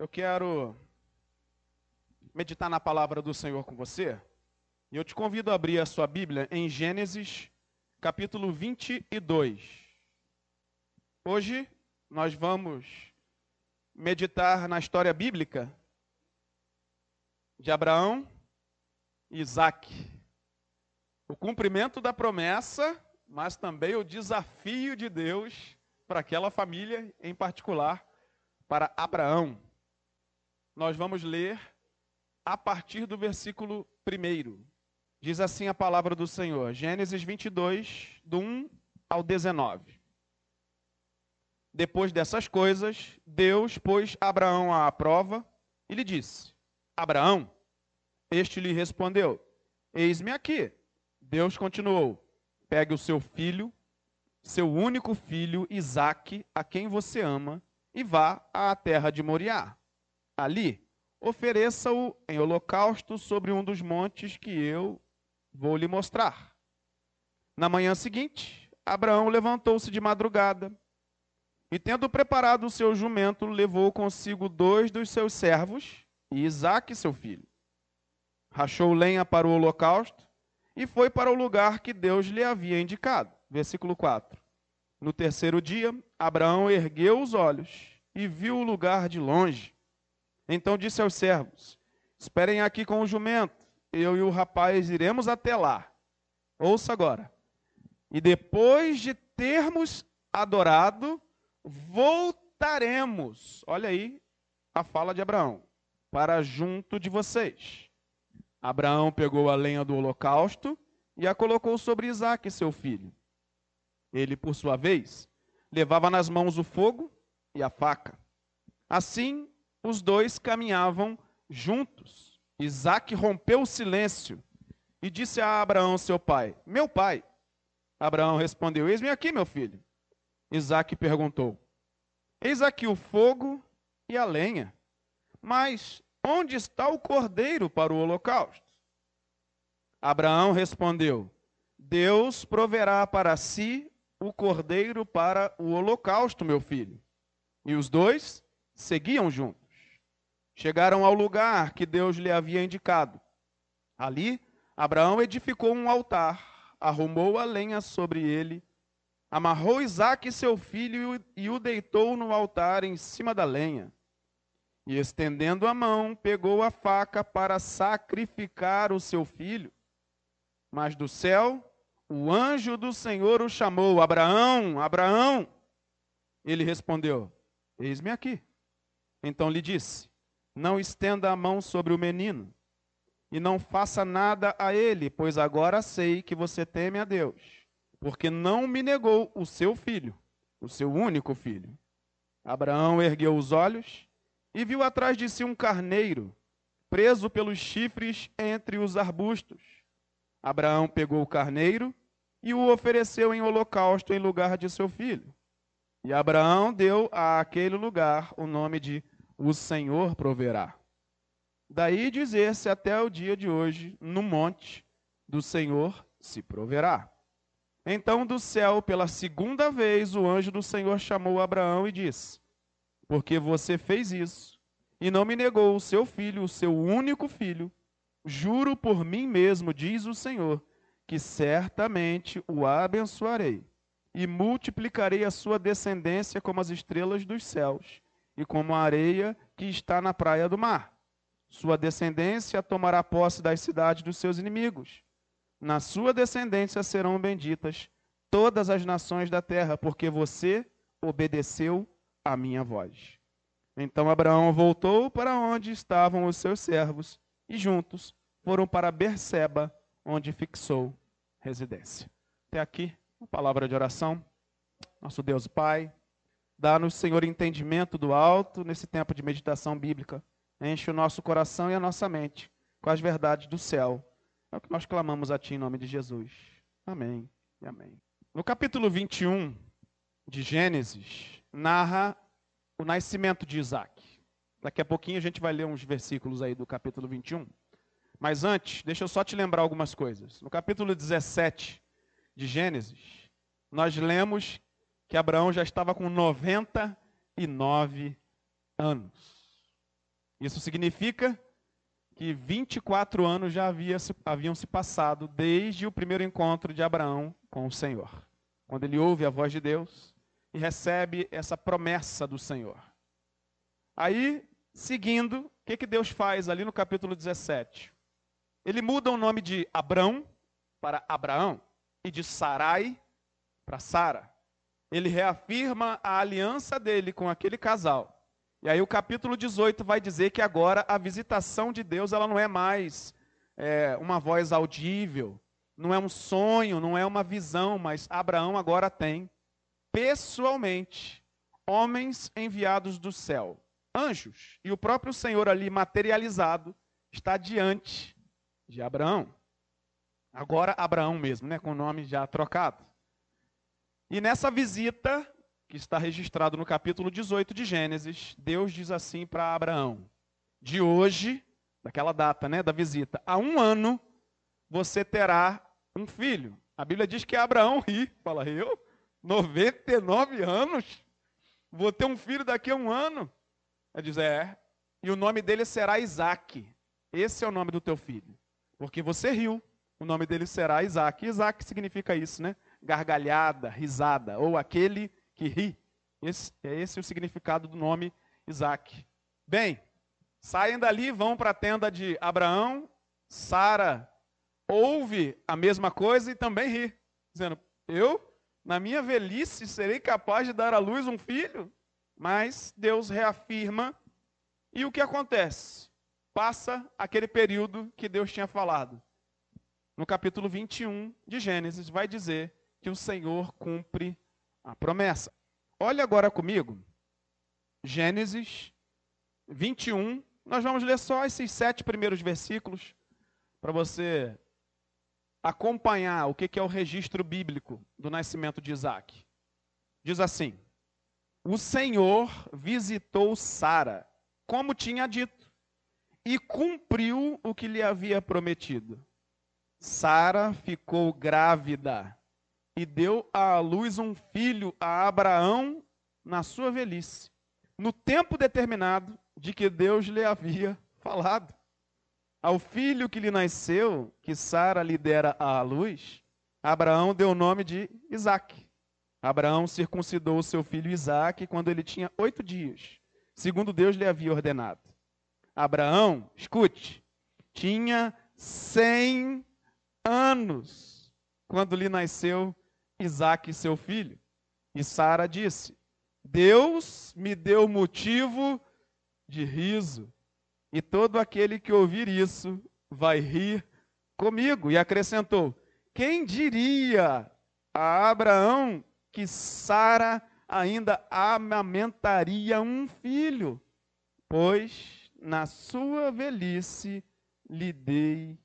Eu quero meditar na palavra do Senhor com você. E eu te convido a abrir a sua Bíblia em Gênesis, capítulo 22. Hoje nós vamos meditar na história bíblica de Abraão e Isaac. O cumprimento da promessa, mas também o desafio de Deus para aquela família em particular, para Abraão nós vamos ler a partir do versículo 1. Diz assim a palavra do Senhor, Gênesis 22, do 1 ao 19. Depois dessas coisas, Deus pôs Abraão à prova e lhe disse: Abraão, este lhe respondeu: Eis-me aqui. Deus continuou: Pegue o seu filho, seu único filho, Isaque, a quem você ama, e vá à terra de Moriá ali, ofereça-o em holocausto sobre um dos montes que eu vou lhe mostrar. Na manhã seguinte, Abraão levantou-se de madrugada e, tendo preparado o seu jumento, levou consigo dois dos seus servos e Isaque, seu filho. Rachou lenha para o holocausto e foi para o lugar que Deus lhe havia indicado. Versículo 4. No terceiro dia, Abraão ergueu os olhos e viu o lugar de longe. Então disse aos servos: Esperem aqui com o jumento, eu e o rapaz iremos até lá. Ouça agora. E depois de termos adorado, voltaremos. Olha aí a fala de Abraão. Para junto de vocês. Abraão pegou a lenha do holocausto e a colocou sobre Isaque, seu filho. Ele, por sua vez, levava nas mãos o fogo e a faca. Assim, os dois caminhavam juntos. Isaac rompeu o silêncio e disse a Abraão, seu pai: Meu pai. Abraão respondeu: Eis-me aqui, meu filho. Isaac perguntou: Eis aqui o fogo e a lenha, mas onde está o cordeiro para o holocausto? Abraão respondeu: Deus proverá para si o cordeiro para o holocausto, meu filho. E os dois seguiam juntos. Chegaram ao lugar que Deus lhe havia indicado. Ali, Abraão edificou um altar, arrumou a lenha sobre ele, amarrou Isaque, seu filho, e o deitou no altar em cima da lenha. E estendendo a mão, pegou a faca para sacrificar o seu filho. Mas do céu, o anjo do Senhor o chamou: Abraão, Abraão. Ele respondeu: Eis-me aqui. Então lhe disse: não estenda a mão sobre o menino e não faça nada a ele, pois agora sei que você teme a Deus, porque não me negou o seu filho, o seu único filho. Abraão ergueu os olhos e viu atrás de si um carneiro, preso pelos chifres entre os arbustos. Abraão pegou o carneiro e o ofereceu em holocausto em lugar de seu filho. E Abraão deu a aquele lugar o nome de o Senhor proverá. Daí dizer-se até o dia de hoje, no monte do Senhor se proverá. Então do céu, pela segunda vez, o anjo do Senhor chamou Abraão e disse: Porque você fez isso e não me negou o seu filho, o seu único filho, juro por mim mesmo, diz o Senhor, que certamente o abençoarei e multiplicarei a sua descendência como as estrelas dos céus e como a areia que está na praia do mar. Sua descendência tomará posse das cidades dos seus inimigos. Na sua descendência serão benditas todas as nações da terra, porque você obedeceu à minha voz. Então Abraão voltou para onde estavam os seus servos e juntos foram para Berseba, onde fixou residência. Até aqui, uma palavra de oração. Nosso Deus Pai, Dá-nos, Senhor, entendimento do alto nesse tempo de meditação bíblica. Enche o nosso coração e a nossa mente com as verdades do céu. É o que nós clamamos a Ti em nome de Jesus. Amém e amém. No capítulo 21 de Gênesis, narra o nascimento de Isaac. Daqui a pouquinho a gente vai ler uns versículos aí do capítulo 21. Mas antes, deixa eu só te lembrar algumas coisas. No capítulo 17 de Gênesis, nós lemos que Abraão já estava com 99 anos. Isso significa que 24 anos já havia, haviam se passado desde o primeiro encontro de Abraão com o Senhor. Quando ele ouve a voz de Deus e recebe essa promessa do Senhor. Aí, seguindo, o que, que Deus faz ali no capítulo 17? Ele muda o nome de Abrão para Abraão e de Sarai para Sara. Ele reafirma a aliança dele com aquele casal. E aí o capítulo 18 vai dizer que agora a visitação de Deus ela não é mais é, uma voz audível, não é um sonho, não é uma visão, mas Abraão agora tem pessoalmente homens enviados do céu, anjos, e o próprio Senhor ali materializado está diante de Abraão. Agora Abraão mesmo, né, com o nome já trocado. E nessa visita, que está registrado no capítulo 18 de Gênesis, Deus diz assim para Abraão: De hoje, daquela data, né, da visita, a um ano você terá um filho. A Bíblia diz que Abraão ri, fala eu, 99 anos, vou ter um filho daqui a um ano. Ele diz é, e o nome dele será Isaac. Esse é o nome do teu filho, porque você riu o nome dele será Isaac. Isaac significa isso, né? Gargalhada, risada, ou aquele que ri. Esse, é esse o significado do nome Isaac. Bem, saem dali, vão para a tenda de Abraão. Sara ouve a mesma coisa e também ri, dizendo: Eu, na minha velhice, serei capaz de dar à luz um filho? Mas Deus reafirma. E o que acontece? Passa aquele período que Deus tinha falado no capítulo 21 de Gênesis, vai dizer que o Senhor cumpre a promessa. Olha agora comigo, Gênesis 21. Nós vamos ler só esses sete primeiros versículos para você acompanhar o que é o registro bíblico do nascimento de Isaac. Diz assim: O Senhor visitou Sara, como tinha dito, e cumpriu o que lhe havia prometido. Sara ficou grávida e deu à luz um filho a Abraão na sua velhice, no tempo determinado de que Deus lhe havia falado. Ao filho que lhe nasceu, que Sara lhe dera à luz, Abraão deu o nome de Isaque. Abraão circuncidou seu filho Isaque quando ele tinha oito dias, segundo Deus lhe havia ordenado. Abraão, escute, tinha cem anos quando lhe nasceu Isaac, seu filho. E Sara disse: Deus me deu motivo de riso, e todo aquele que ouvir isso vai rir comigo. E acrescentou: Quem diria a Abraão que Sara ainda amamentaria um filho? Pois na sua velhice lhe dei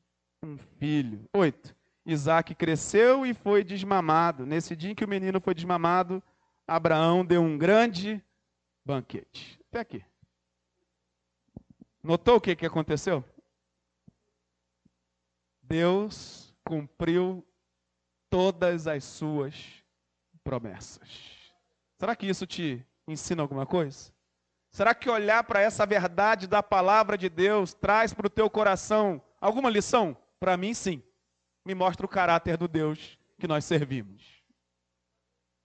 um filho. Oito. Isaac cresceu e foi desmamado. Nesse dia em que o menino foi desmamado, Abraão deu um grande banquete. Até aqui. Notou o que, que aconteceu? Deus cumpriu todas as suas promessas. Será que isso te ensina alguma coisa? Será que olhar para essa verdade da palavra de Deus traz para o teu coração alguma lição? Para mim, sim. Me mostra o caráter do Deus que nós servimos.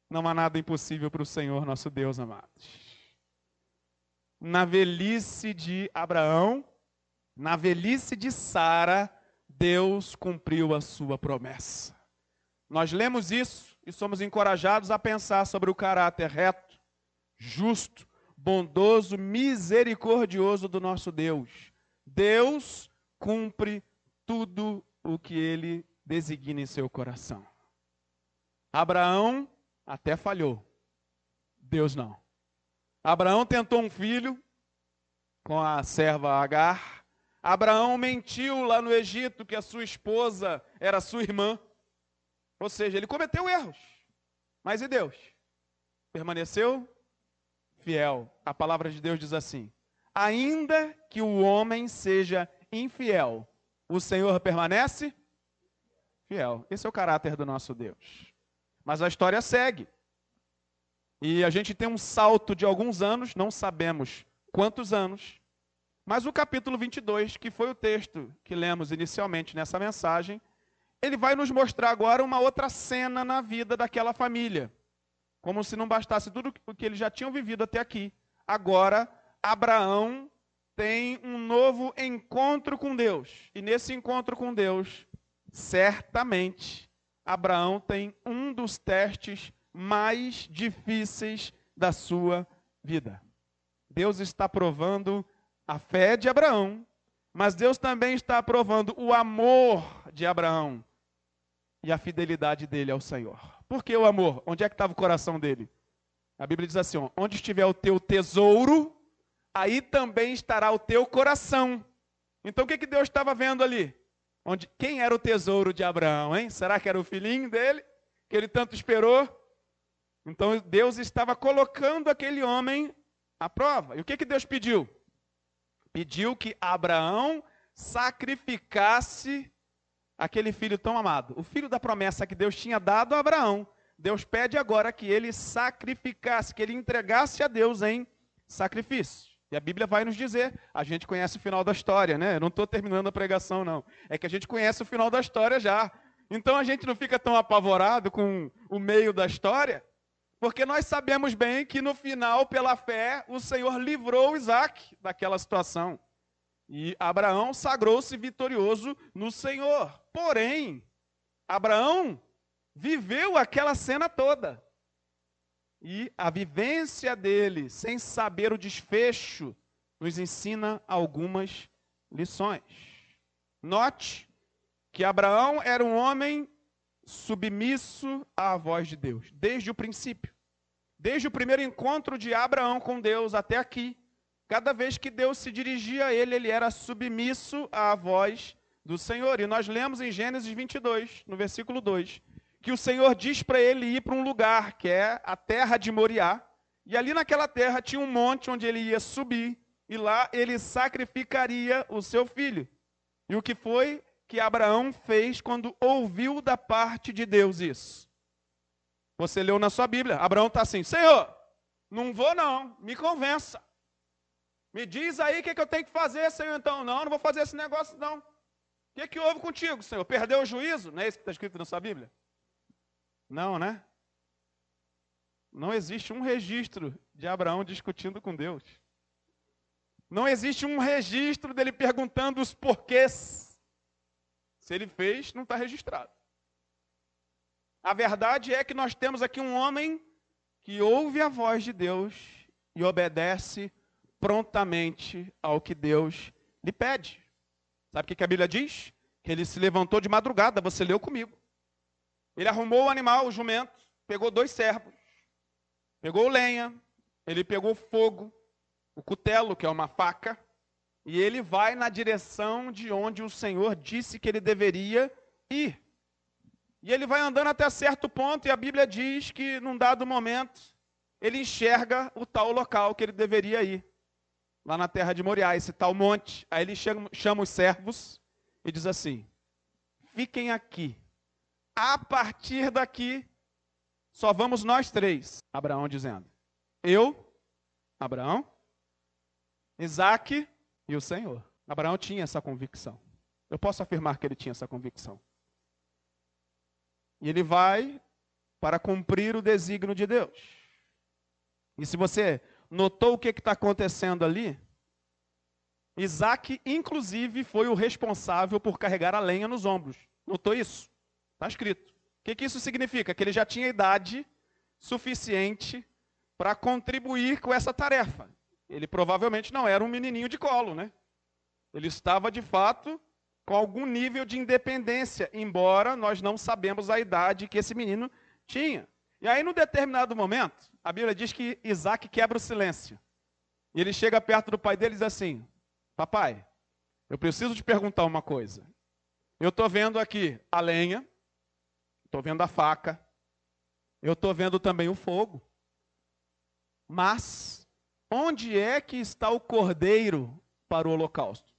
Não há nada impossível para o Senhor nosso Deus, amados. Na velhice de Abraão, na velhice de Sara, Deus cumpriu a sua promessa. Nós lemos isso e somos encorajados a pensar sobre o caráter reto, justo, bondoso, misericordioso do nosso Deus. Deus cumpre tudo o que ele designa em seu coração. Abraão até falhou, Deus não. Abraão tentou um filho com a serva Agar. Abraão mentiu lá no Egito que a sua esposa era sua irmã. Ou seja, ele cometeu erros. Mas e Deus? Permaneceu fiel. A palavra de Deus diz assim: ainda que o homem seja infiel, o Senhor permanece fiel. Esse é o caráter do nosso Deus. Mas a história segue. E a gente tem um salto de alguns anos, não sabemos quantos anos, Mas o capítulo 22, que foi o texto que lemos inicialmente nessa mensagem, ele vai nos mostrar agora uma outra cena na vida daquela família. Como se não bastasse tudo o que eles já tinham vivido até aqui. Agora, Abraão tem um novo encontro com Deus. E nesse encontro com Deus, certamente, Abraão tem um dos testes mais difíceis da sua vida. Deus está provando a fé de Abraão, mas Deus também está provando o amor de Abraão e a fidelidade dele ao Senhor. Por que o amor? Onde é que estava o coração dele? A Bíblia diz assim: ó, onde estiver o teu tesouro, aí também estará o teu coração. Então o que, que Deus estava vendo ali? Onde, quem era o tesouro de Abraão, hein? Será que era o filhinho dele, que ele tanto esperou? Então Deus estava colocando aquele homem à prova. E o que, que Deus pediu? Pediu que Abraão sacrificasse aquele filho tão amado. O filho da promessa que Deus tinha dado a Abraão. Deus pede agora que ele sacrificasse, que ele entregasse a Deus em sacrifício. E a Bíblia vai nos dizer, a gente conhece o final da história, né? Eu não estou terminando a pregação, não. É que a gente conhece o final da história já. Então a gente não fica tão apavorado com o meio da história, porque nós sabemos bem que no final, pela fé, o Senhor livrou Isaac daquela situação. E Abraão sagrou-se vitorioso no Senhor. Porém, Abraão viveu aquela cena toda. E a vivência dele, sem saber o desfecho, nos ensina algumas lições. Note que Abraão era um homem submisso à voz de Deus, desde o princípio. Desde o primeiro encontro de Abraão com Deus até aqui, cada vez que Deus se dirigia a ele, ele era submisso à voz do Senhor. E nós lemos em Gênesis 22, no versículo 2, que o Senhor diz para ele ir para um lugar, que é a terra de Moriá, e ali naquela terra tinha um monte onde ele ia subir, e lá ele sacrificaria o seu filho. E o que foi que Abraão fez quando ouviu da parte de Deus isso. Você leu na sua Bíblia. Abraão está assim: Senhor, não vou não, me convença. Me diz aí o que, que eu tenho que fazer, Senhor. Então, não, não vou fazer esse negócio não. O que, que houve contigo, Senhor? Perdeu o juízo? Não é isso que está escrito na sua Bíblia? Não, né? Não existe um registro de Abraão discutindo com Deus. Não existe um registro dele perguntando os porquês. Se ele fez, não está registrado. A verdade é que nós temos aqui um homem que ouve a voz de Deus e obedece prontamente ao que Deus lhe pede. Sabe o que a Bíblia diz? Que ele se levantou de madrugada, você leu comigo. Ele arrumou o animal, o jumento, pegou dois servos, pegou lenha, ele pegou fogo, o cutelo, que é uma faca, e ele vai na direção de onde o Senhor disse que ele deveria ir. E ele vai andando até certo ponto, e a Bíblia diz que num dado momento ele enxerga o tal local que ele deveria ir, lá na terra de Moriá, esse tal monte. Aí ele chama, chama os servos e diz assim: Fiquem aqui. A partir daqui, só vamos nós três. Abraão dizendo: Eu, Abraão, Isaac e o Senhor. Abraão tinha essa convicção. Eu posso afirmar que ele tinha essa convicção. E ele vai para cumprir o desígnio de Deus. E se você notou o que está acontecendo ali, Isaac, inclusive, foi o responsável por carregar a lenha nos ombros. Notou isso? Está escrito. O que, que isso significa? Que ele já tinha idade suficiente para contribuir com essa tarefa. Ele provavelmente não era um menininho de colo, né? Ele estava de fato com algum nível de independência, embora nós não sabemos a idade que esse menino tinha. E aí, num determinado momento, a Bíblia diz que Isaac quebra o silêncio. E ele chega perto do pai dele e diz assim: Papai, eu preciso te perguntar uma coisa. Eu estou vendo aqui a lenha, estou vendo a faca, eu estou vendo também o fogo, mas Onde é que está o cordeiro para o holocausto?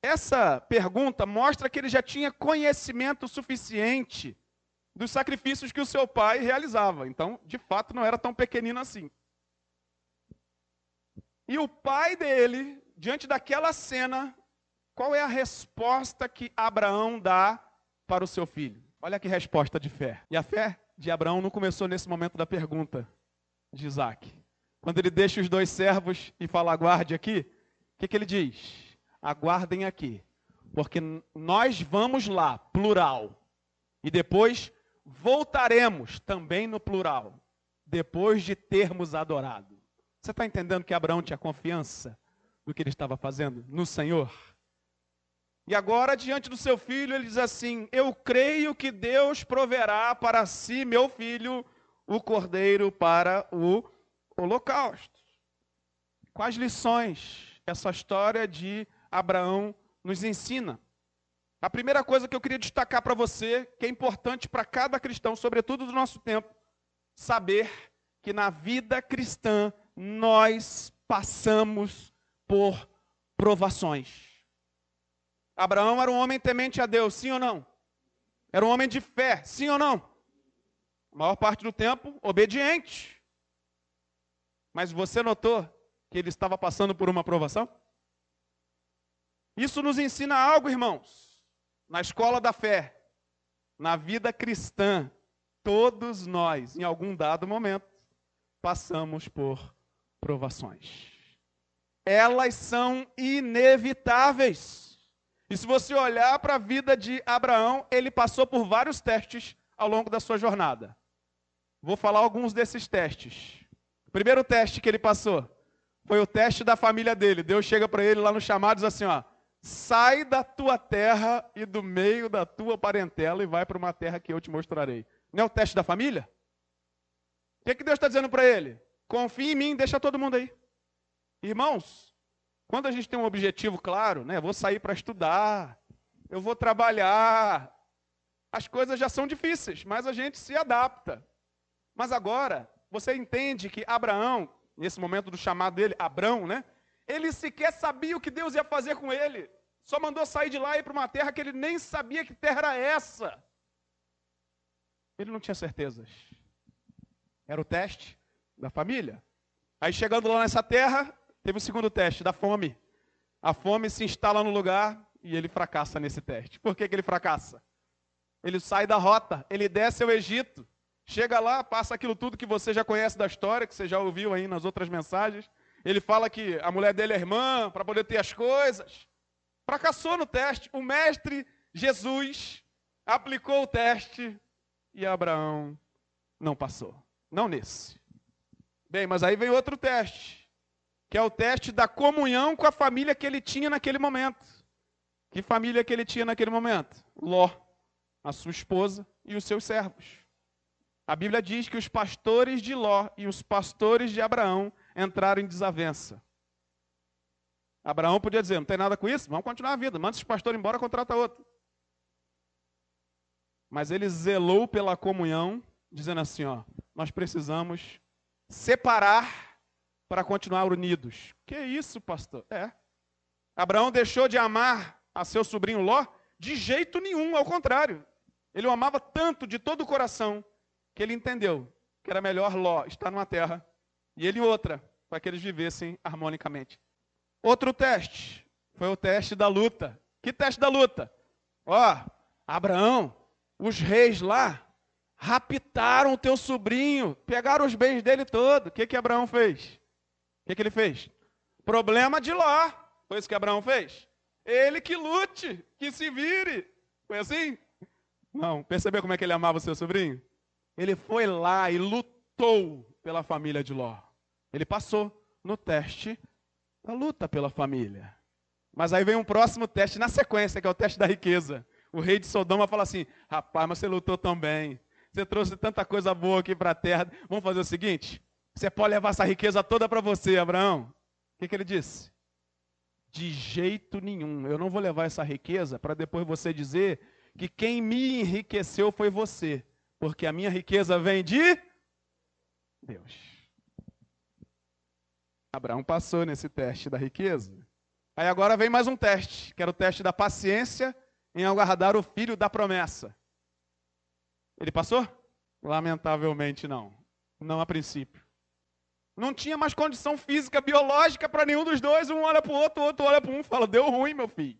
Essa pergunta mostra que ele já tinha conhecimento suficiente dos sacrifícios que o seu pai realizava. Então, de fato, não era tão pequenino assim. E o pai dele diante daquela cena, qual é a resposta que Abraão dá para o seu filho? Olha que resposta de fé. E a fé de Abraão não começou nesse momento da pergunta de Isaac. Quando ele deixa os dois servos e fala, aguarde aqui, o que, que ele diz? Aguardem aqui, porque nós vamos lá, plural, e depois voltaremos também no plural, depois de termos adorado. Você está entendendo que Abraão tinha confiança no que ele estava fazendo? No Senhor? E agora, diante do seu filho, ele diz assim: Eu creio que Deus proverá para si, meu filho, o cordeiro para o holocausto. Quais lições essa história de Abraão nos ensina? A primeira coisa que eu queria destacar para você, que é importante para cada cristão, sobretudo do nosso tempo, saber que na vida cristã nós passamos por provações. Abraão era um homem temente a Deus, sim ou não? Era um homem de fé, sim ou não? A maior parte do tempo, obediente. Mas você notou que ele estava passando por uma provação? Isso nos ensina algo, irmãos. Na escola da fé, na vida cristã, todos nós, em algum dado momento, passamos por provações. Elas são inevitáveis. E se você olhar para a vida de Abraão, ele passou por vários testes ao longo da sua jornada. Vou falar alguns desses testes. O primeiro teste que ele passou foi o teste da família dele. Deus chega para ele lá no chamado e diz assim: ó, sai da tua terra e do meio da tua parentela e vai para uma terra que eu te mostrarei. Não é o teste da família? O que, que Deus está dizendo para ele? Confia em mim, deixa todo mundo aí. Irmãos, quando a gente tem um objetivo claro, né? Vou sair para estudar, eu vou trabalhar. As coisas já são difíceis, mas a gente se adapta. Mas agora, você entende que Abraão, nesse momento do chamado dele, Abrão, né? Ele sequer sabia o que Deus ia fazer com ele. Só mandou sair de lá e ir para uma terra que ele nem sabia que terra era essa. Ele não tinha certezas. Era o teste da família. Aí chegando lá nessa terra, Teve o segundo teste, da fome. A fome se instala no lugar e ele fracassa nesse teste. Por que, que ele fracassa? Ele sai da rota, ele desce ao Egito, chega lá, passa aquilo tudo que você já conhece da história, que você já ouviu aí nas outras mensagens. Ele fala que a mulher dele é irmã para poder ter as coisas. Fracassou no teste. O mestre Jesus aplicou o teste e Abraão não passou. Não nesse. Bem, mas aí veio outro teste que é o teste da comunhão com a família que ele tinha naquele momento. Que família que ele tinha naquele momento? Ló, a sua esposa e os seus servos. A Bíblia diz que os pastores de Ló e os pastores de Abraão entraram em desavença. Abraão podia dizer: não tem nada com isso, vamos continuar a vida, manda esses pastores embora, contrata outro. Mas ele zelou pela comunhão, dizendo assim: ó, nós precisamos separar para continuar unidos. Que isso, pastor? É. Abraão deixou de amar a seu sobrinho Ló? De jeito nenhum, ao contrário. Ele o amava tanto de todo o coração que ele entendeu que era melhor Ló estar numa terra e ele outra, para que eles vivessem harmonicamente. Outro teste foi o teste da luta. Que teste da luta? Ó, Abraão, os reis lá raptaram o teu sobrinho, pegaram os bens dele todo. O que que Abraão fez? Que, que ele fez? Problema de Ló. Foi isso que Abraão fez? Ele que lute, que se vire. Foi assim? Não. Percebeu como é que ele amava o seu sobrinho? Ele foi lá e lutou pela família de Ló. Ele passou no teste da luta pela família. Mas aí vem um próximo teste na sequência, que é o teste da riqueza. O rei de Sodoma fala assim: rapaz, mas você lutou tão bem. Você trouxe tanta coisa boa aqui para a terra. Vamos fazer o seguinte: você pode levar essa riqueza toda para você, Abraão. O que, que ele disse? De jeito nenhum. Eu não vou levar essa riqueza para depois você dizer que quem me enriqueceu foi você. Porque a minha riqueza vem de Deus. Abraão passou nesse teste da riqueza. Aí agora vem mais um teste, que era o teste da paciência em aguardar o filho da promessa. Ele passou? Lamentavelmente não. Não a princípio. Não tinha mais condição física, biológica para nenhum dos dois. Um olha para o outro, o outro olha para um e fala: Deu ruim, meu filho.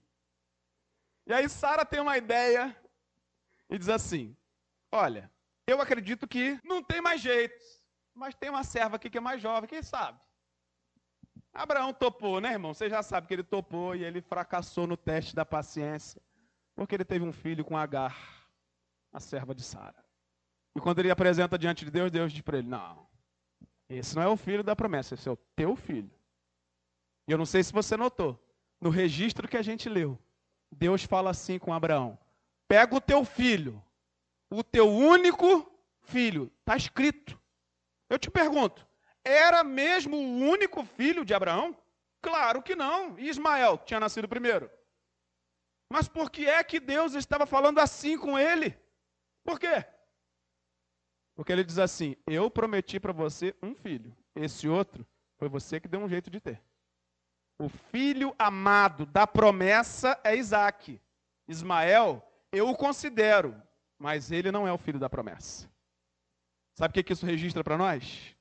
E aí Sara tem uma ideia e diz assim: Olha, eu acredito que não tem mais jeito, mas tem uma serva aqui que é mais jovem, quem sabe? Abraão topou, né, irmão? Você já sabe que ele topou e ele fracassou no teste da paciência, porque ele teve um filho com Agar, a serva de Sara. E quando ele apresenta diante de Deus, Deus diz para ele: Não, esse não é o filho da promessa, esse é o teu filho. E eu não sei se você notou, no registro que a gente leu, Deus fala assim com Abraão: Pega o teu filho, o teu único filho, está escrito. Eu te pergunto, era mesmo o único filho de Abraão? Claro que não. E Ismael tinha nascido primeiro. Mas por que é que Deus estava falando assim com ele? Por quê? Porque ele diz assim: Eu prometi para você um filho. Esse outro foi você que deu um jeito de ter. O filho amado da promessa é Isaac. Ismael, eu o considero, mas ele não é o filho da promessa. Sabe o que, isso registra para nós?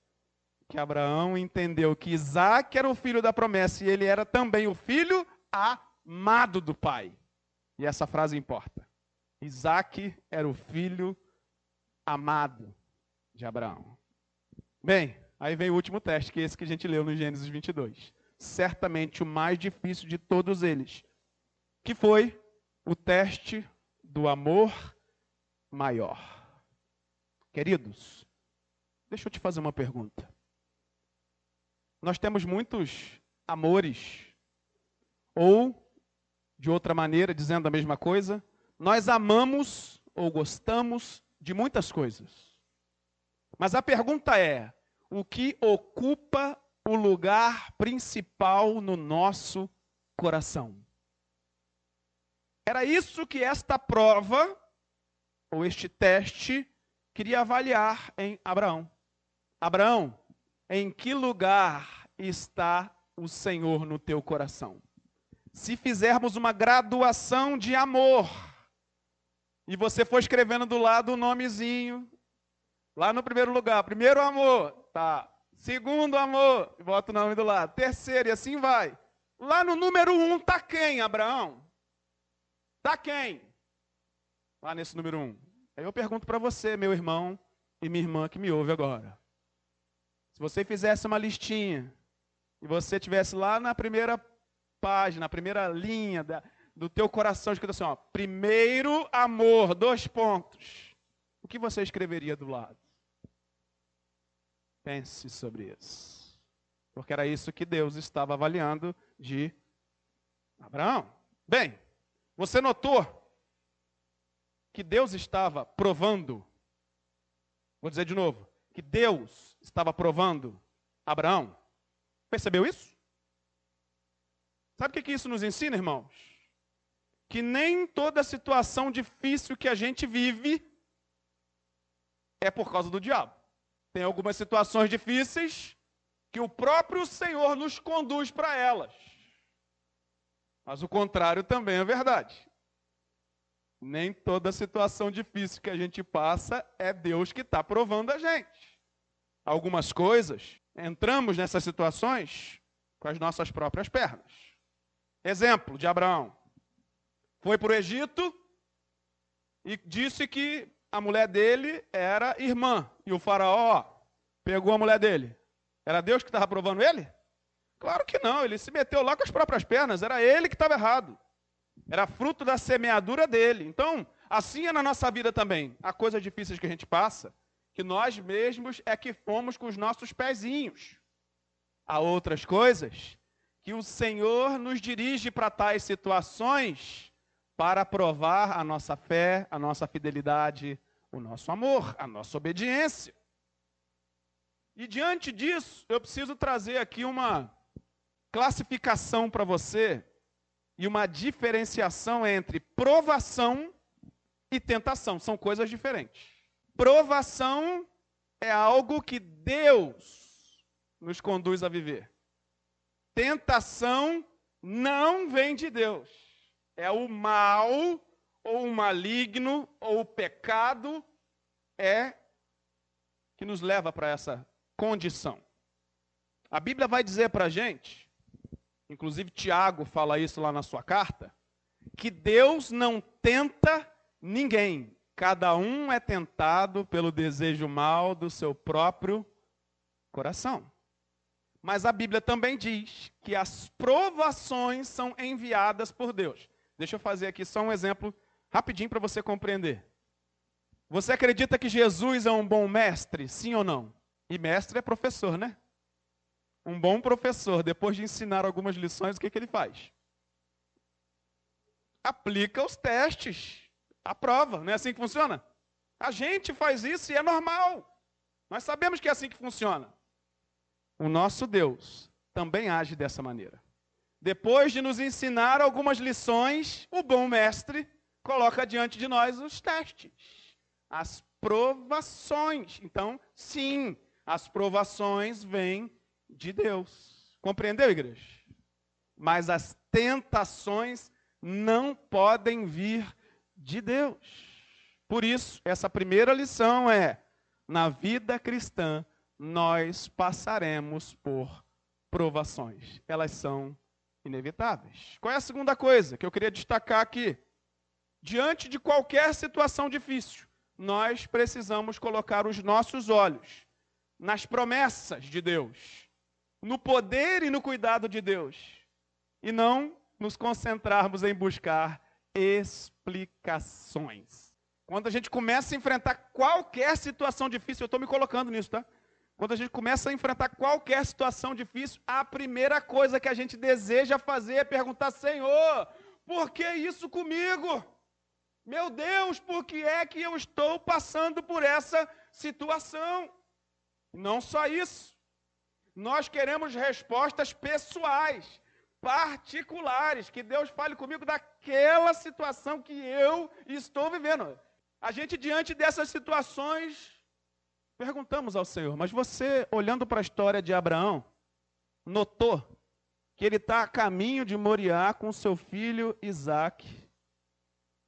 que Abraão entendeu que Isaac era o filho da promessa e ele era também o filho amado do pai. E essa frase importa. Isaac era o filho amado de Abraão. Bem, aí vem o último teste, que é esse que a gente leu no Gênesis 22. Certamente o mais difícil de todos eles, que foi o teste do amor maior. Queridos, deixa eu te fazer uma pergunta. Nós temos muitos amores. Ou, de outra maneira, dizendo a mesma coisa, nós amamos ou gostamos de muitas coisas. Mas a pergunta é: o que ocupa o lugar principal no nosso coração? Era isso que esta prova, ou este teste, queria avaliar em Abraão. Abraão, em que lugar está o Senhor no teu coração? Se fizermos uma graduação de amor, e você for escrevendo do lado o nomezinho, lá no primeiro lugar, primeiro amor, tá. Segundo amor, bota o nome do lado. Terceiro, e assim vai. Lá no número um tá quem, Abraão? Tá quem? Lá nesse número um. Aí eu pergunto para você, meu irmão e minha irmã que me ouve agora. Se você fizesse uma listinha e você tivesse lá na primeira página, na primeira linha da, do teu coração escrito assim, ó, primeiro amor, dois pontos. O que você escreveria do lado? Pense sobre isso. Porque era isso que Deus estava avaliando de Abraão. Bem, você notou que Deus estava provando, vou dizer de novo, que Deus estava provando Abraão. Percebeu isso? Sabe o que isso nos ensina, irmãos? Que nem toda situação difícil que a gente vive é por causa do diabo. Tem algumas situações difíceis que o próprio Senhor nos conduz para elas. Mas o contrário também é verdade. Nem toda situação difícil que a gente passa é Deus que está provando a gente algumas coisas, entramos nessas situações com as nossas próprias pernas. Exemplo de Abraão. Foi para o Egito e disse que a mulher dele era irmã. E o faraó pegou a mulher dele. Era Deus que estava provando ele? Claro que não, ele se meteu lá com as próprias pernas, era ele que estava errado. Era fruto da semeadura dele. Então, assim é na nossa vida também. Há coisas difíceis que a gente passa, que nós mesmos é que fomos com os nossos pezinhos. Há outras coisas que o Senhor nos dirige para tais situações para provar a nossa fé, a nossa fidelidade, o nosso amor, a nossa obediência. E diante disso, eu preciso trazer aqui uma classificação para você e uma diferenciação entre provação e tentação. São coisas diferentes. Provação é algo que Deus nos conduz a viver. Tentação não vem de Deus. É o mal, ou o maligno, ou o pecado é que nos leva para essa condição. A Bíblia vai dizer para a gente, inclusive Tiago fala isso lá na sua carta, que Deus não tenta ninguém. Cada um é tentado pelo desejo mal do seu próprio coração. Mas a Bíblia também diz que as provações são enviadas por Deus. Deixa eu fazer aqui só um exemplo rapidinho para você compreender. Você acredita que Jesus é um bom mestre? Sim ou não? E mestre é professor, né? Um bom professor, depois de ensinar algumas lições, o que, que ele faz? Aplica os testes, a prova, não é assim que funciona? A gente faz isso e é normal. Nós sabemos que é assim que funciona. O nosso Deus também age dessa maneira. Depois de nos ensinar algumas lições, o bom mestre coloca diante de nós os testes, as provações. Então, sim, as provações vêm de Deus. Compreendeu, igreja? Mas as tentações não podem vir de Deus. Por isso, essa primeira lição é: na vida cristã, nós passaremos por provações. Elas são inevitáveis. Qual é a segunda coisa que eu queria destacar aqui? Diante de qualquer situação difícil, nós precisamos colocar os nossos olhos nas promessas de Deus, no poder e no cuidado de Deus, e não nos concentrarmos em buscar explicações. Quando a gente começa a enfrentar qualquer situação difícil, eu estou me colocando nisso, tá? Quando a gente começa a enfrentar qualquer situação difícil, a primeira coisa que a gente deseja fazer é perguntar: Senhor, por que isso comigo? Meu Deus, por que é que eu estou passando por essa situação? Não só isso. Nós queremos respostas pessoais, particulares, que Deus fale comigo daquela situação que eu estou vivendo. A gente, diante dessas situações, Perguntamos ao Senhor, mas você, olhando para a história de Abraão, notou que ele está a caminho de Moriá com seu filho Isaac.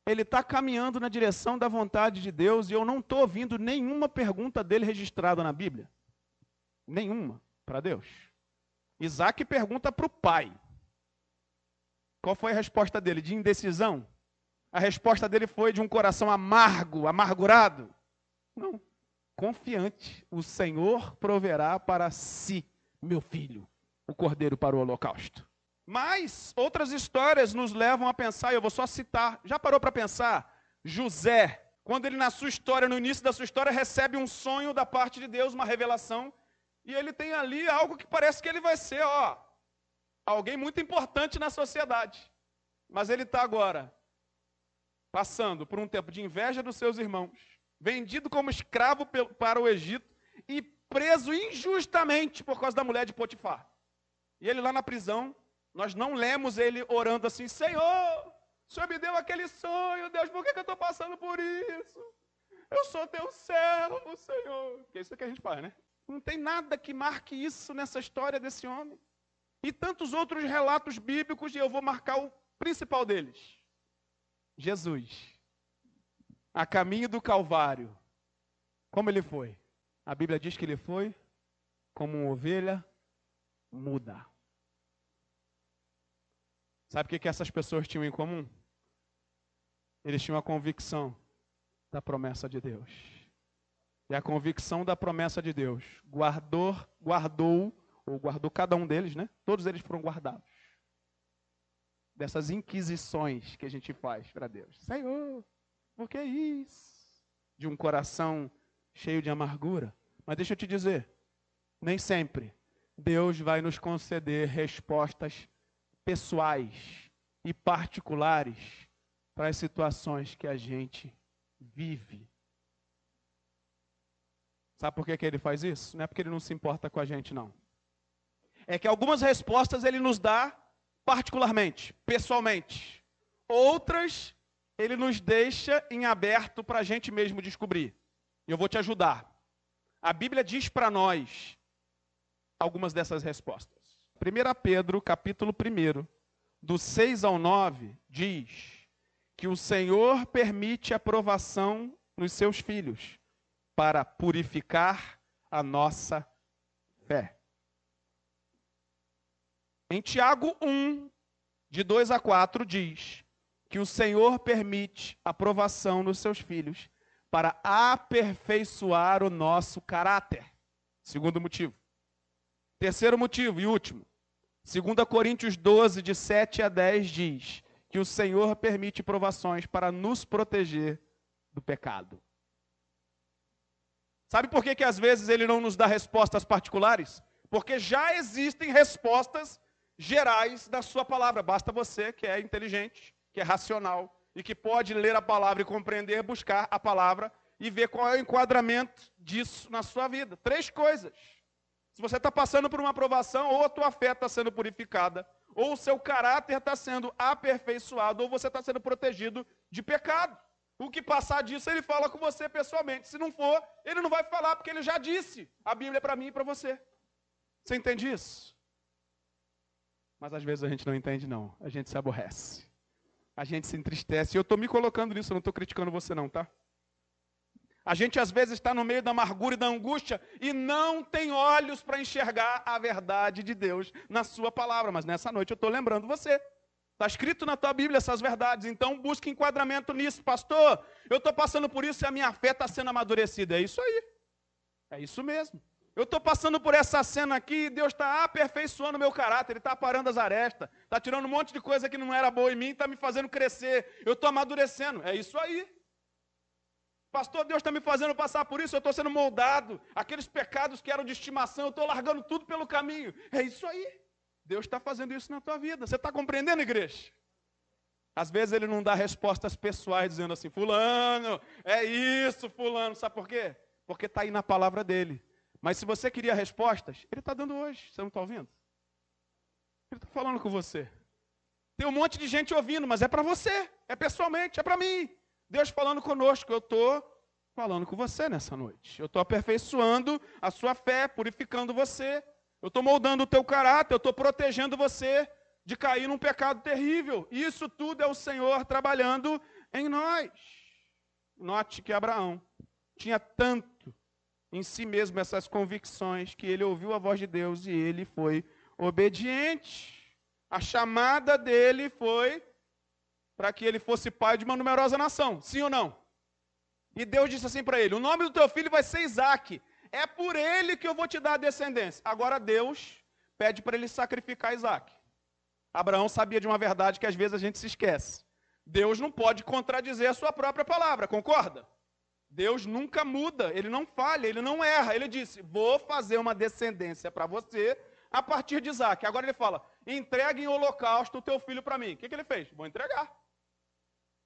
Ele está caminhando na direção da vontade de Deus e eu não estou ouvindo nenhuma pergunta dele registrada na Bíblia. Nenhuma para Deus. Isaac pergunta para o pai. Qual foi a resposta dele? De indecisão? A resposta dele foi de um coração amargo, amargurado? Não confiante: o Senhor proverá para si, meu filho, o cordeiro para o holocausto. Mas outras histórias nos levam a pensar, eu vou só citar. Já parou para pensar? José, quando ele na sua história, no início da sua história, recebe um sonho da parte de Deus, uma revelação, e ele tem ali algo que parece que ele vai ser, ó, alguém muito importante na sociedade. Mas ele está agora passando por um tempo de inveja dos seus irmãos, vendido como escravo para o Egito e preso injustamente por causa da mulher de Potifar. E ele lá na prisão, nós não lemos ele orando assim: Senhor, o Senhor me deu aquele sonho, Deus, por que, que eu estou passando por isso? Eu sou teu servo, Senhor. Que é isso que a gente faz, né? Não tem nada que marque isso nessa história desse homem. E tantos outros relatos bíblicos, e eu vou marcar o principal deles: Jesus a caminho do Calvário, como ele foi? A Bíblia diz que ele foi como uma ovelha muda. Sabe o que, que essas pessoas tinham em comum? Eles tinham a convicção da promessa de Deus. E a convicção da promessa de Deus guardou, guardou, ou guardou cada um deles, né? Todos eles foram guardados. Dessas inquisições que a gente faz para Deus. Senhor, por que isso? De um coração cheio de amargura. Mas deixa eu te dizer, nem sempre Deus vai nos conceder respostas pessoais e particulares para as situações que a gente vive. Sabe por que, que ele faz isso? Não é porque ele não se importa com a gente, não. É que algumas respostas ele nos dá particularmente, pessoalmente. Outras ele nos deixa em aberto para a gente mesmo descobrir. E eu vou te ajudar. A Bíblia diz para nós algumas dessas respostas. 1 Pedro, capítulo 1, do 6 ao 9, diz que o Senhor permite a provação nos seus filhos para purificar a nossa fé. Em Tiago 1, de 2 a 4, diz que o Senhor permite aprovação nos seus filhos para aperfeiçoar o nosso caráter. Segundo motivo. Terceiro motivo e último. 2 Coríntios 12, de 7 a 10, diz que o Senhor permite provações para nos proteger do pecado. Sabe por que, que às vezes ele não nos dá respostas particulares? Porque já existem respostas gerais da sua palavra. Basta você, que é inteligente, que é racional e que pode ler a palavra e compreender, buscar a palavra e ver qual é o enquadramento disso na sua vida. Três coisas. Se você está passando por uma aprovação, ou a tua fé está sendo purificada, ou o seu caráter está sendo aperfeiçoado, ou você está sendo protegido de pecado. O que passar disso, ele fala com você pessoalmente. Se não for, ele não vai falar, porque ele já disse a Bíblia é para mim e para você. Você entende isso? Mas às vezes a gente não entende, não. A gente se aborrece. A gente se entristece. Eu estou me colocando nisso, eu não estou criticando você, não, tá? A gente às vezes está no meio da amargura e da angústia e não tem olhos para enxergar a verdade de Deus na Sua palavra. Mas nessa noite eu estou lembrando você. Está escrito na tua Bíblia essas verdades, então busque enquadramento nisso, pastor. Eu estou passando por isso e a minha fé está sendo amadurecida. É isso aí. É isso mesmo. Eu estou passando por essa cena aqui e Deus está aperfeiçoando o meu caráter, Ele está parando as arestas, está tirando um monte de coisa que não era boa em mim, está me fazendo crescer. Eu estou amadurecendo. É isso aí. Pastor, Deus está me fazendo passar por isso, eu estou sendo moldado. Aqueles pecados que eram de estimação, eu estou largando tudo pelo caminho. É isso aí. Deus está fazendo isso na tua vida. Você está compreendendo, igreja? Às vezes ele não dá respostas pessoais dizendo assim, fulano, é isso, fulano. Sabe por quê? Porque está aí na palavra dele. Mas se você queria respostas, ele está dando hoje. Você não está ouvindo? Ele está falando com você. Tem um monte de gente ouvindo, mas é para você, é pessoalmente, é para mim. Deus falando conosco, eu estou falando com você nessa noite. Eu estou aperfeiçoando a sua fé, purificando você. Eu estou moldando o teu caráter, eu estou protegendo você de cair num pecado terrível. Isso tudo é o Senhor trabalhando em nós. Note que Abraão tinha tanto em si mesmo essas convicções que ele ouviu a voz de Deus e ele foi obediente. A chamada dele foi para que ele fosse pai de uma numerosa nação. Sim ou não? E Deus disse assim para ele: O nome do teu filho vai ser Isaac. É por ele que eu vou te dar a descendência. Agora Deus pede para ele sacrificar Isaac. Abraão sabia de uma verdade que às vezes a gente se esquece. Deus não pode contradizer a sua própria palavra, concorda? Deus nunca muda, ele não falha, ele não erra. Ele disse: Vou fazer uma descendência para você a partir de Isaac. Agora ele fala: entregue em holocausto o teu filho para mim. O que, que ele fez? Vou entregar.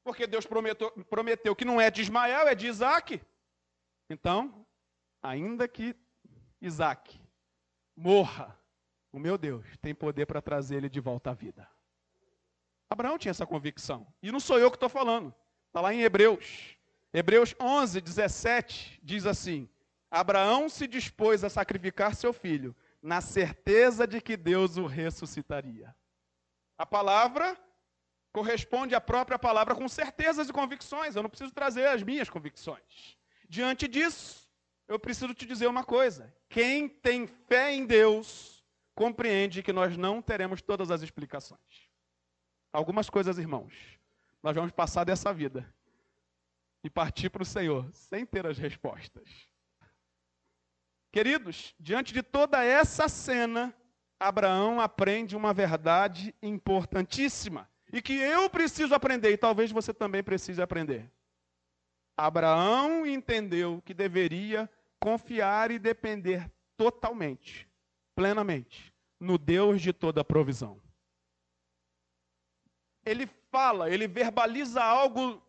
Porque Deus prometeu, prometeu que não é de Ismael, é de Isaac. Então, ainda que Isaac morra, o meu Deus tem poder para trazer ele de volta à vida. Abraão tinha essa convicção. E não sou eu que estou falando. Está lá em Hebreus. Hebreus 11, 17 diz assim: Abraão se dispôs a sacrificar seu filho, na certeza de que Deus o ressuscitaria. A palavra corresponde à própria palavra com certezas e convicções. Eu não preciso trazer as minhas convicções. Diante disso, eu preciso te dizer uma coisa: quem tem fé em Deus compreende que nós não teremos todas as explicações. Algumas coisas, irmãos, nós vamos passar dessa vida e partir para o Senhor sem ter as respostas. Queridos, diante de toda essa cena, Abraão aprende uma verdade importantíssima e que eu preciso aprender, e talvez você também precise aprender. Abraão entendeu que deveria confiar e depender totalmente, plenamente, no Deus de toda provisão. Ele fala, ele verbaliza algo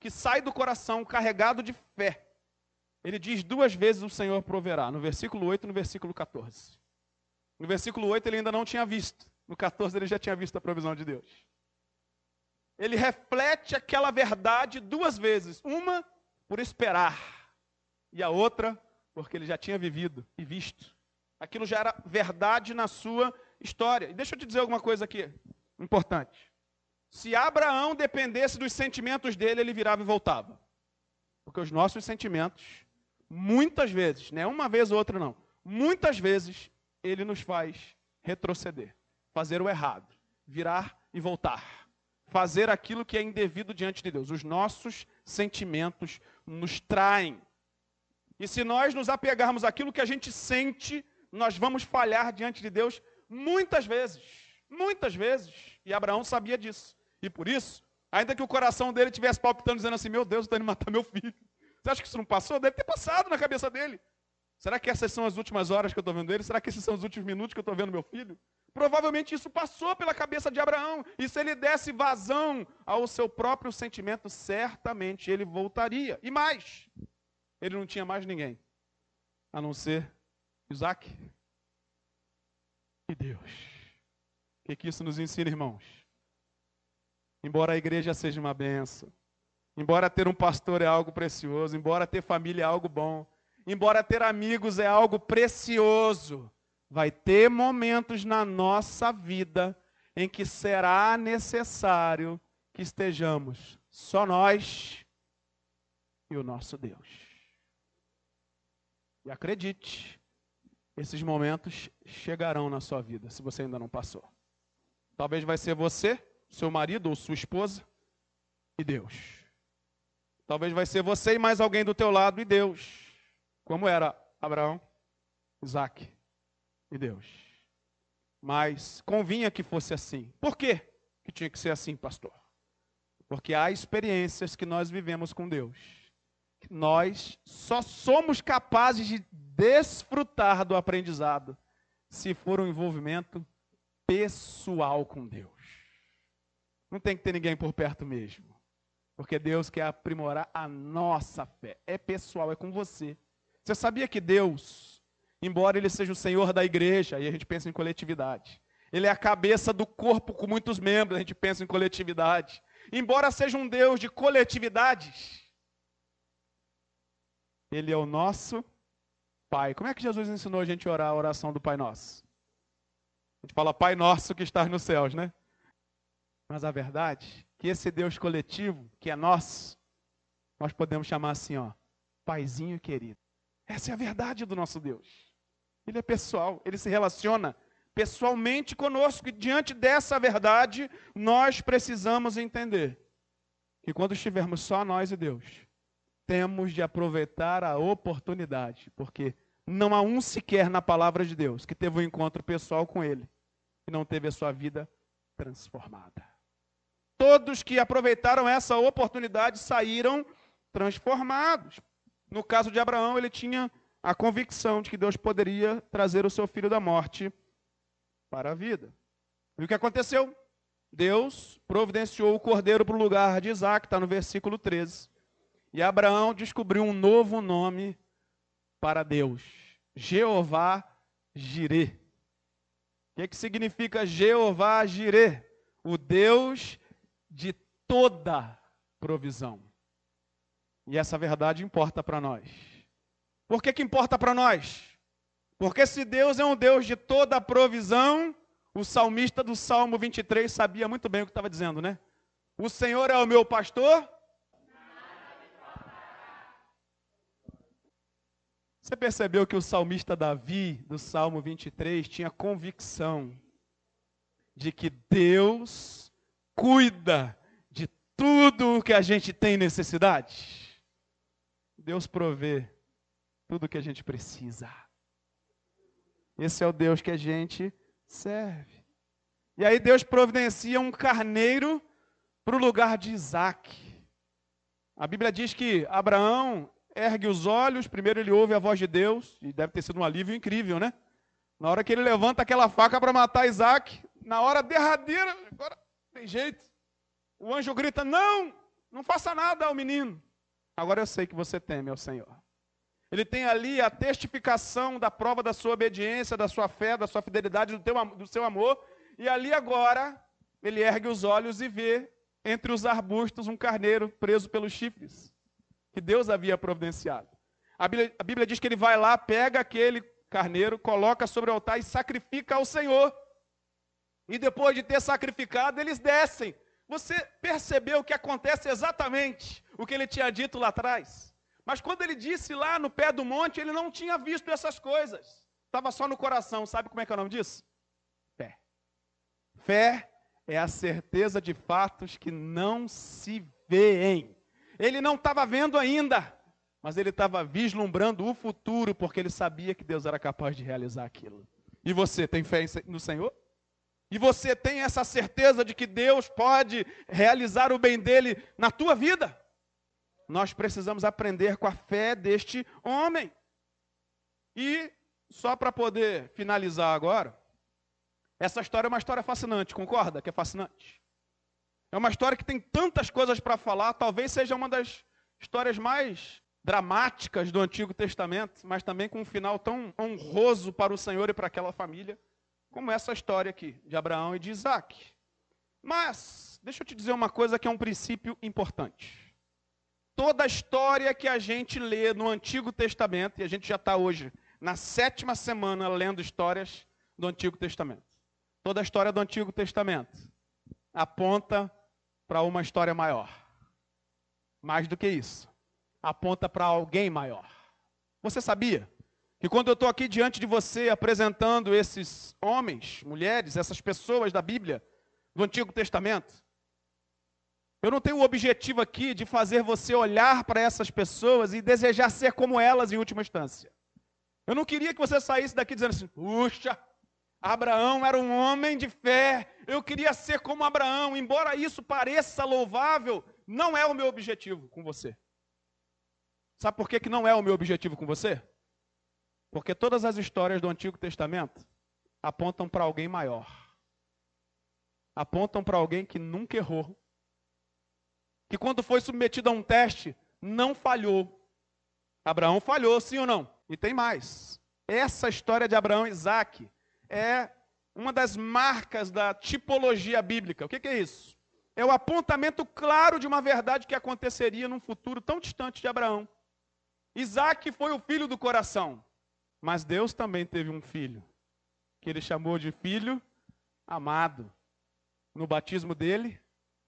que sai do coração carregado de fé. Ele diz duas vezes o Senhor proverá, no versículo 8 e no versículo 14. No versículo 8 ele ainda não tinha visto, no 14 ele já tinha visto a provisão de Deus ele reflete aquela verdade duas vezes. Uma por esperar, e a outra porque ele já tinha vivido e visto. Aquilo já era verdade na sua história. E deixa eu te dizer alguma coisa aqui importante. Se Abraão dependesse dos sentimentos dele, ele virava e voltava. Porque os nossos sentimentos, muitas vezes, não é uma vez ou outra não, muitas vezes ele nos faz retroceder. fazer o errado, virar e voltar, fazer aquilo que é indevido diante de Deus. Os nossos sentimentos nos traem. E se nós nos apegarmos àquilo que a gente sente, nós vamos falhar diante de Deus muitas vezes. Muitas vezes. E Abraão sabia disso. E por isso, ainda que o coração dele estivesse palpitando, dizendo assim: Meu Deus, está indo matar meu filho. Você acha que isso não passou? Deve ter passado na cabeça dele. Será que essas são as últimas horas que eu estou vendo ele? Será que esses são os últimos minutos que eu estou vendo meu filho? Provavelmente isso passou pela cabeça de Abraão. E se ele desse vazão ao seu próprio sentimento, certamente ele voltaria. E mais, ele não tinha mais ninguém, a não ser Isaac e Deus. O que, que isso nos ensina, irmãos? Embora a igreja seja uma benção, embora ter um pastor é algo precioso, embora ter família é algo bom, embora ter amigos é algo precioso, vai ter momentos na nossa vida em que será necessário que estejamos só nós e o nosso Deus. E acredite, esses momentos chegarão na sua vida, se você ainda não passou. Talvez vai ser você seu marido ou sua esposa e Deus. Talvez vai ser você e mais alguém do teu lado e Deus. Como era Abraão, Isaac e Deus. Mas convinha que fosse assim. Por quê que tinha que ser assim, pastor? Porque há experiências que nós vivemos com Deus. Nós só somos capazes de desfrutar do aprendizado se for um envolvimento pessoal com Deus. Não tem que ter ninguém por perto mesmo. Porque Deus quer aprimorar a nossa fé. É pessoal, é com você. Você sabia que Deus, embora Ele seja o Senhor da igreja, e a gente pensa em coletividade, Ele é a cabeça do corpo com muitos membros, a gente pensa em coletividade. Embora seja um Deus de coletividades, Ele é o nosso Pai. Como é que Jesus ensinou a gente a orar a oração do Pai Nosso? A gente fala Pai Nosso que estás nos céus, né? Mas a verdade é que esse Deus coletivo, que é nosso, nós podemos chamar assim, ó, paizinho querido. Essa é a verdade do nosso Deus. Ele é pessoal, ele se relaciona pessoalmente conosco. E diante dessa verdade, nós precisamos entender que quando estivermos só nós e Deus, temos de aproveitar a oportunidade, porque não há um sequer na palavra de Deus que teve um encontro pessoal com Ele e não teve a sua vida transformada. Todos que aproveitaram essa oportunidade saíram transformados. No caso de Abraão, ele tinha a convicção de que Deus poderia trazer o seu filho da morte para a vida. E o que aconteceu? Deus providenciou o cordeiro para o lugar de Isaac, está no versículo 13. E Abraão descobriu um novo nome para Deus: Jeová Jirê. O que, que significa Jeová Jirê? O Deus de toda provisão. E essa verdade importa para nós. Por que, que importa para nós? Porque se Deus é um Deus de toda provisão, o salmista do Salmo 23 sabia muito bem o que estava dizendo, né? O Senhor é o meu pastor. Você percebeu que o salmista Davi, do Salmo 23, tinha convicção de que Deus cuida de tudo o que a gente tem necessidade. Deus provê tudo o que a gente precisa. Esse é o Deus que a gente serve. E aí Deus providencia um carneiro para o lugar de Isaac. A Bíblia diz que Abraão ergue os olhos, primeiro ele ouve a voz de Deus, e deve ter sido um alívio incrível, né? Na hora que ele levanta aquela faca para matar Isaac, na hora derradeira, agora tem jeito. O anjo grita: Não, não faça nada ao menino. Agora eu sei que você teme ao Senhor. Ele tem ali a testificação da prova da sua obediência, da sua fé, da sua fidelidade, do, teu, do seu amor. E ali agora, ele ergue os olhos e vê entre os arbustos um carneiro preso pelos chifres, que Deus havia providenciado. A Bíblia, a Bíblia diz que ele vai lá, pega aquele carneiro, coloca sobre o altar e sacrifica ao Senhor. E depois de ter sacrificado, eles descem. Você percebeu que acontece exatamente o que ele tinha dito lá atrás? Mas quando ele disse lá no pé do monte, ele não tinha visto essas coisas. Estava só no coração. Sabe como é que é o nome disso? Fé. Fé é a certeza de fatos que não se veem. Ele não estava vendo ainda, mas ele estava vislumbrando o futuro, porque ele sabia que Deus era capaz de realizar aquilo. E você tem fé no Senhor? E você tem essa certeza de que Deus pode realizar o bem dele na tua vida? Nós precisamos aprender com a fé deste homem. E só para poder finalizar agora, essa história é uma história fascinante, concorda que é fascinante? É uma história que tem tantas coisas para falar, talvez seja uma das histórias mais dramáticas do Antigo Testamento, mas também com um final tão honroso para o Senhor e para aquela família, como essa história aqui de Abraão e de Isaac. Mas, deixa eu te dizer uma coisa que é um princípio importante. Toda a história que a gente lê no Antigo Testamento, e a gente já está hoje na sétima semana lendo histórias do Antigo Testamento. Toda a história do Antigo Testamento aponta para uma história maior. Mais do que isso, aponta para alguém maior. Você sabia que quando eu estou aqui diante de você apresentando esses homens, mulheres, essas pessoas da Bíblia, do Antigo Testamento, eu não tenho o objetivo aqui de fazer você olhar para essas pessoas e desejar ser como elas em última instância. Eu não queria que você saísse daqui dizendo assim: puxa, Abraão era um homem de fé, eu queria ser como Abraão, embora isso pareça louvável, não é o meu objetivo com você. Sabe por que, que não é o meu objetivo com você? Porque todas as histórias do Antigo Testamento apontam para alguém maior. Apontam para alguém que nunca errou. Que quando foi submetido a um teste, não falhou. Abraão falhou, sim ou não? E tem mais. Essa história de Abraão e Isaac é uma das marcas da tipologia bíblica. O que, é isso? É o apontamento claro de uma verdade que aconteceria num futuro tão distante de Abraão. Isaac foi o filho do coração. Mas Deus também teve um filho, que ele chamou de filho amado. No batismo dele,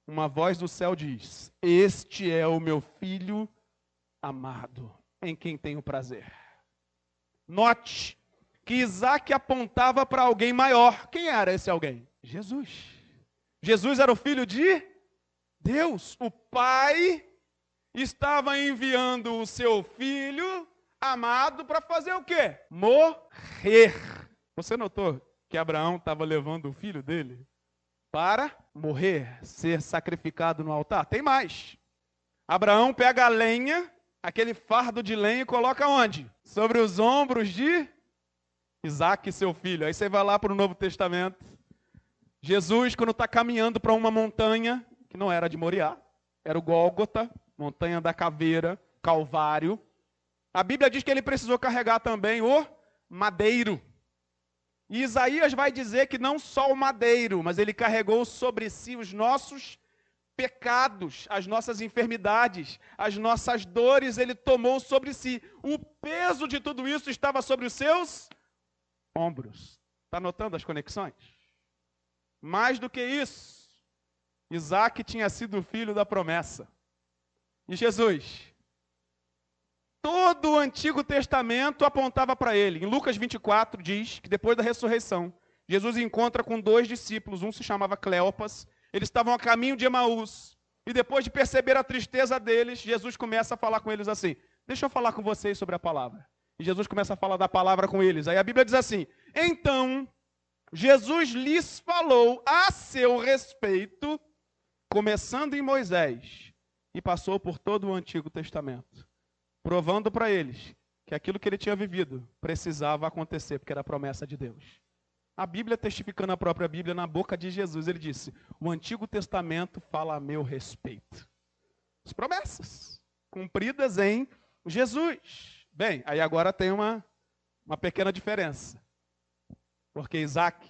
uma voz do céu diz: Este é o meu filho amado, em quem tenho prazer. Note que Isaac apontava para alguém maior. Quem era esse alguém? Jesus. Jesus era o filho de Deus. O Pai estava enviando o seu filho amado para fazer o quê? Morrer. Você notou que Abraão estava levando o filho dele para morrer, ser sacrificado no altar? Tem mais. Abraão pega a lenha, aquele fardo de lenha, e coloca onde? Sobre os ombros de Isaac, seu filho. Aí você vai lá para o Novo Testamento. Jesus, quando está caminhando para uma montanha, que não era de Moriá, era o Gólgota, montanha da caveira, Calvário. A Bíblia diz que ele precisou carregar também o madeiro. E Isaías vai dizer que não só o madeiro, mas ele carregou sobre si os nossos pecados, as nossas enfermidades, as nossas dores, ele tomou sobre si. O peso de tudo isso estava sobre os seus ombros. Está notando as conexões? Mais do que isso, Isaac tinha sido filho da promessa. E Jesus Todo o Antigo Testamento apontava para ele. Em Lucas 24 diz que depois da ressurreição, Jesus encontra com dois discípulos, um se chamava Cleopas, eles estavam a caminho de Emaús. E depois de perceber a tristeza deles, Jesus começa a falar com eles assim: Deixa eu falar com vocês sobre a palavra. E Jesus começa a falar da palavra com eles. Aí a Bíblia diz assim: Então, Jesus lhes falou a seu respeito, começando em Moisés, e passou por todo o Antigo Testamento provando para eles que aquilo que ele tinha vivido precisava acontecer, porque era promessa de Deus. A Bíblia, testificando a própria Bíblia, na boca de Jesus, ele disse: O Antigo Testamento fala a meu respeito. As promessas cumpridas em Jesus. Bem, aí agora tem uma, uma pequena diferença. Porque Isaac,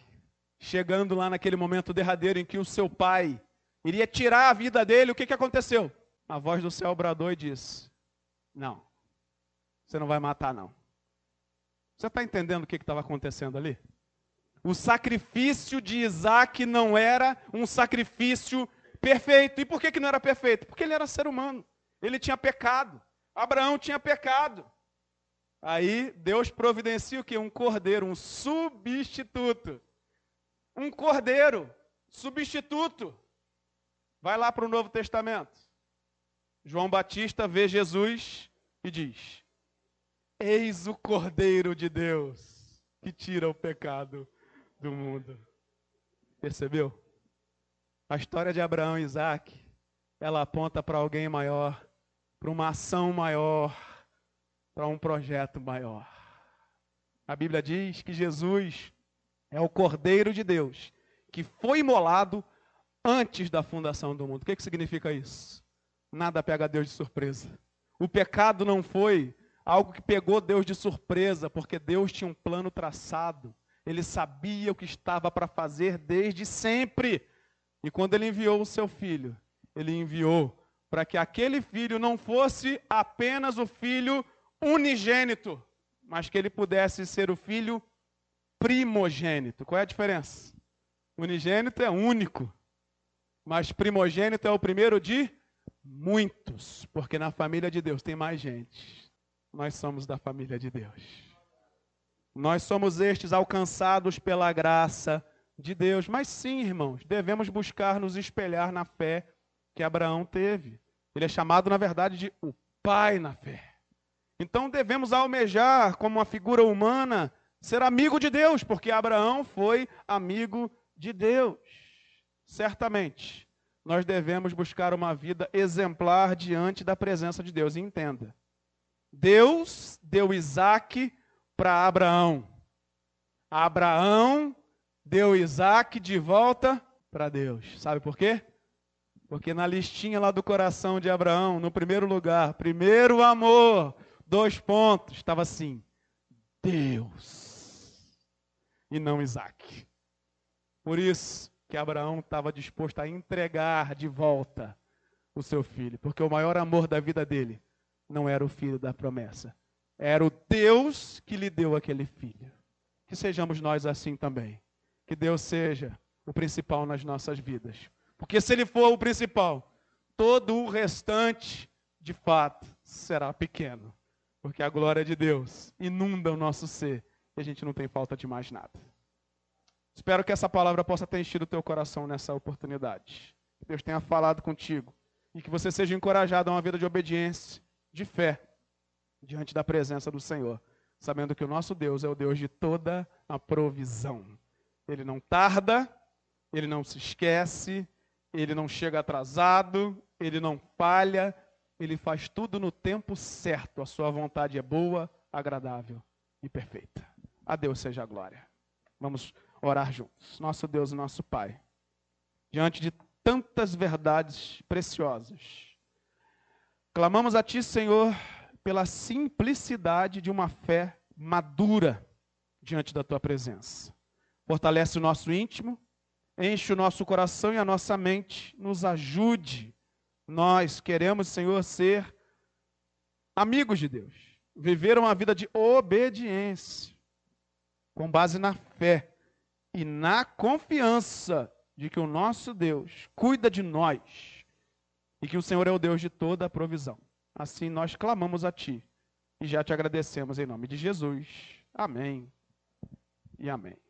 chegando lá naquele momento derradeiro em que o seu pai iria tirar a vida dele, o que, que aconteceu? A voz do céu bradou e disse: não. Você não vai matar, não. Você está entendendo o que estava acontecendo ali? O sacrifício de Isaac não era um sacrifício perfeito. E por que, que não era perfeito? Porque ele era ser humano. Ele tinha pecado. Abraão tinha pecado. Aí Deus providencia o que? Um cordeiro, um substituto. Um cordeiro substituto. Vai lá para o Novo Testamento. João Batista vê Jesus e diz: Eis o Cordeiro de Deus que tira o pecado do mundo. Percebeu? A história de Abraão e Isaac, ela aponta para alguém maior, para uma ação maior, para um projeto maior. A Bíblia diz que Jesus é o Cordeiro de Deus, que foi imolado antes da fundação do mundo. O que, que significa isso? Nada pega Deus de surpresa. O pecado não foi algo que pegou Deus de surpresa, porque Deus tinha um plano traçado. Ele sabia o que estava para fazer desde sempre. E quando ele enviou o seu filho, ele enviou para que aquele filho não fosse apenas o filho unigênito, mas que ele pudesse ser o filho primogênito. Qual é a diferença? Unigênito é único, mas primogênito é o primeiro de muitos, porque na família de Deus tem mais gente. Nós somos da família de Deus. Nós somos estes alcançados pela graça de Deus. Mas sim, irmãos, devemos buscar nos espelhar na fé que Abraão teve. Ele é chamado, na verdade, de o pai na fé. Então devemos almejar, como uma figura humana, ser amigo de Deus, porque Abraão foi amigo de Deus. Certamente, nós devemos buscar uma vida exemplar diante da presença de Deus. E entenda: Deus deu Isaac para Abraão. Abraão deu Isaac de volta para Deus. Sabe por quê? Porque na listinha lá do coração de Abraão, no primeiro lugar, primeiro amor, dois pontos, estava assim: Deus e não Isaac. Por isso que Abraão estava disposto a entregar de volta o seu filho, porque o maior amor da vida dele não era o filho da promessa, era o Deus que lhe deu aquele filho. Que sejamos nós assim também. Que Deus seja o principal nas nossas vidas. Porque se ele for o principal, todo o restante, de fato, será pequeno porque a glória de Deus inunda o nosso ser e a gente não tem falta de mais nada. Espero que essa palavra possa ter enchido o teu coração nessa oportunidade. Que Deus tenha falado contigo e que você seja encorajado a uma vida de obediência, de fé, diante da presença do Senhor, sabendo que o nosso Deus é o Deus de toda a provisão. Ele não tarda, ele não se esquece, ele não chega atrasado, ele não falha, ele faz tudo no tempo certo. A sua vontade é boa, agradável e perfeita. A Deus seja a glória. Vamos orar juntos. Nosso Deus e nosso Pai, diante de tantas verdades preciosas, clamamos a Ti, Senhor, pela simplicidade de uma fé madura diante da Tua presença. Fortalece o nosso íntimo, enche o nosso coração e a nossa mente, nos ajude nós queremos, Senhor, ser amigos de Deus, viver uma vida de obediência, com base na fé e na confiança de que o nosso Deus cuida de nós e que o Senhor é o Deus de toda a provisão. Assim nós clamamos a Ti e já te agradecemos em nome de Jesus. Amém e amém.